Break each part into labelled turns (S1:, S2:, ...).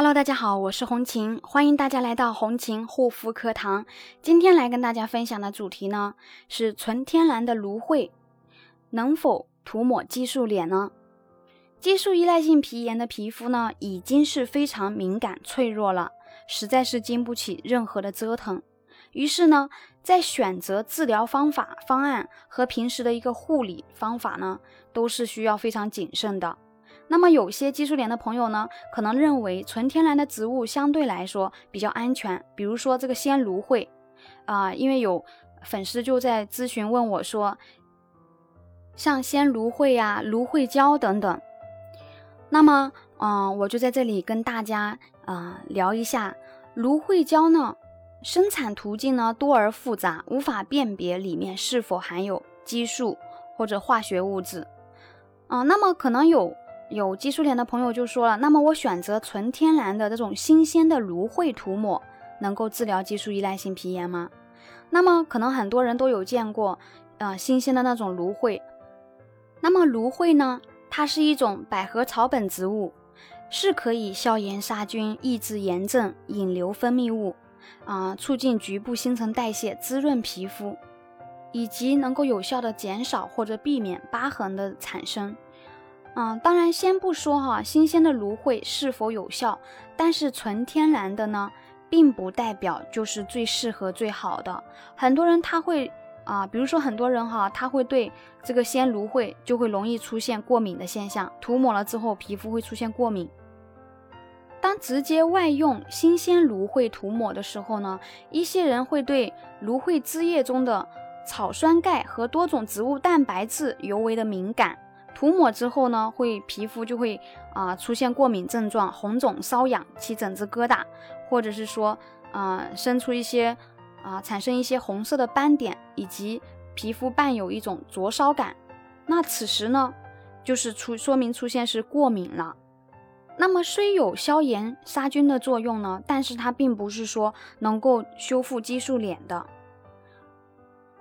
S1: Hello，大家好，我是红琴，欢迎大家来到红琴护肤课堂。今天来跟大家分享的主题呢是纯天然的芦荟能否涂抹激素脸呢？激素依赖性皮炎的皮肤呢已经是非常敏感脆弱了，实在是经不起任何的折腾。于是呢，在选择治疗方法方案和平时的一个护理方法呢，都是需要非常谨慎的。那么有些激素脸的朋友呢，可能认为纯天然的植物相对来说比较安全，比如说这个鲜芦荟，啊，因为有粉丝就在咨询问我说，像鲜芦荟呀、芦荟胶等等，那么，嗯，我就在这里跟大家啊聊一下，芦荟胶呢，生产途径呢多而复杂，无法辨别里面是否含有激素或者化学物质，啊，那么可能有。有激素脸的朋友就说了，那么我选择纯天然的这种新鲜的芦荟涂抹，能够治疗激素依赖性皮炎吗？那么可能很多人都有见过，呃，新鲜的那种芦荟。那么芦荟呢，它是一种百合草本植物，是可以消炎杀菌、抑制炎症、引流分泌物，啊，促进局部新陈代谢、滋润皮肤，以及能够有效的减少或者避免疤痕的产生。嗯，当然，先不说哈，新鲜的芦荟是否有效，但是纯天然的呢，并不代表就是最适合、最好的。很多人他会啊，比如说很多人哈，他会对这个鲜芦荟就会容易出现过敏的现象，涂抹了之后皮肤会出现过敏。当直接外用新鲜芦荟涂抹的时候呢，一些人会对芦荟汁液中的草酸钙和多种植物蛋白质尤为的敏感。涂抹之后呢，会皮肤就会啊出现过敏症状，红肿、瘙痒、起疹子、疙瘩，或者是说啊生出一些啊产生一些红色的斑点，以及皮肤伴有一种灼烧感。那此时呢，就是出说明出现是过敏了。那么虽有消炎杀菌的作用呢，但是它并不是说能够修复激素脸的。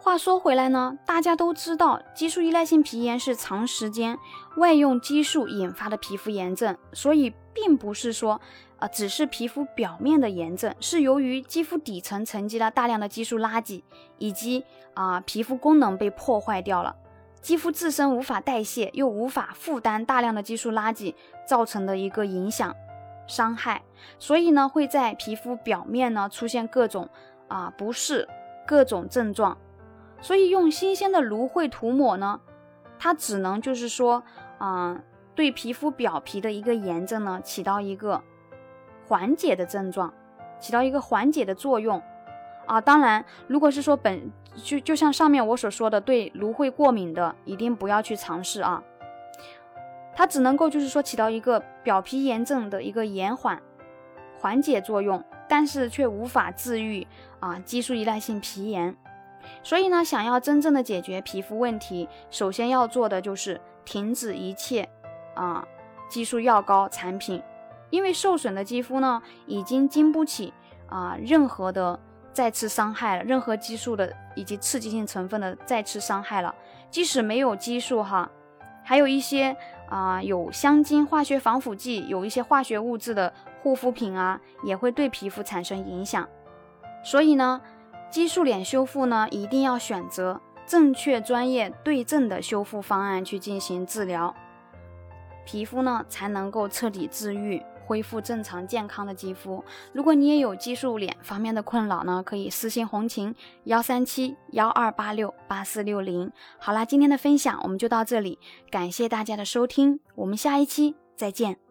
S1: 话说回来呢，大家都知道，激素依赖性皮炎是长时间外用激素引发的皮肤炎症，所以并不是说，呃，只是皮肤表面的炎症，是由于肌肤底层沉积了大量的激素垃圾，以及啊皮肤功能被破坏掉了，肌肤自身无法代谢，又无法负担大量的激素垃圾造成的一个影响伤害，所以呢，会在皮肤表面呢出现各种啊不适、各种症状。所以用新鲜的芦荟涂抹呢，它只能就是说，啊，对皮肤表皮的一个炎症呢，起到一个缓解的症状，起到一个缓解的作用，啊，当然，如果是说本就就像上面我所说的，对芦荟过敏的，一定不要去尝试啊，它只能够就是说起到一个表皮炎症的一个延缓、缓解作用，但是却无法治愈啊激素依赖性皮炎。所以呢，想要真正的解决皮肤问题，首先要做的就是停止一切啊激素药膏产品，因为受损的肌肤呢，已经经不起啊任何的再次伤害了，任何激素的以及刺激性成分的再次伤害了。即使没有激素哈，还有一些啊有香精、化学防腐剂、有一些化学物质的护肤品啊，也会对皮肤产生影响。所以呢。激素脸修复呢，一定要选择正确、专业、对症的修复方案去进行治疗，皮肤呢才能够彻底治愈，恢复正常健康的肌肤。如果你也有激素脸方面的困扰呢，可以私信红琴幺三七幺二八六八四六零。好啦，今天的分享我们就到这里，感谢大家的收听，我们下一期再见。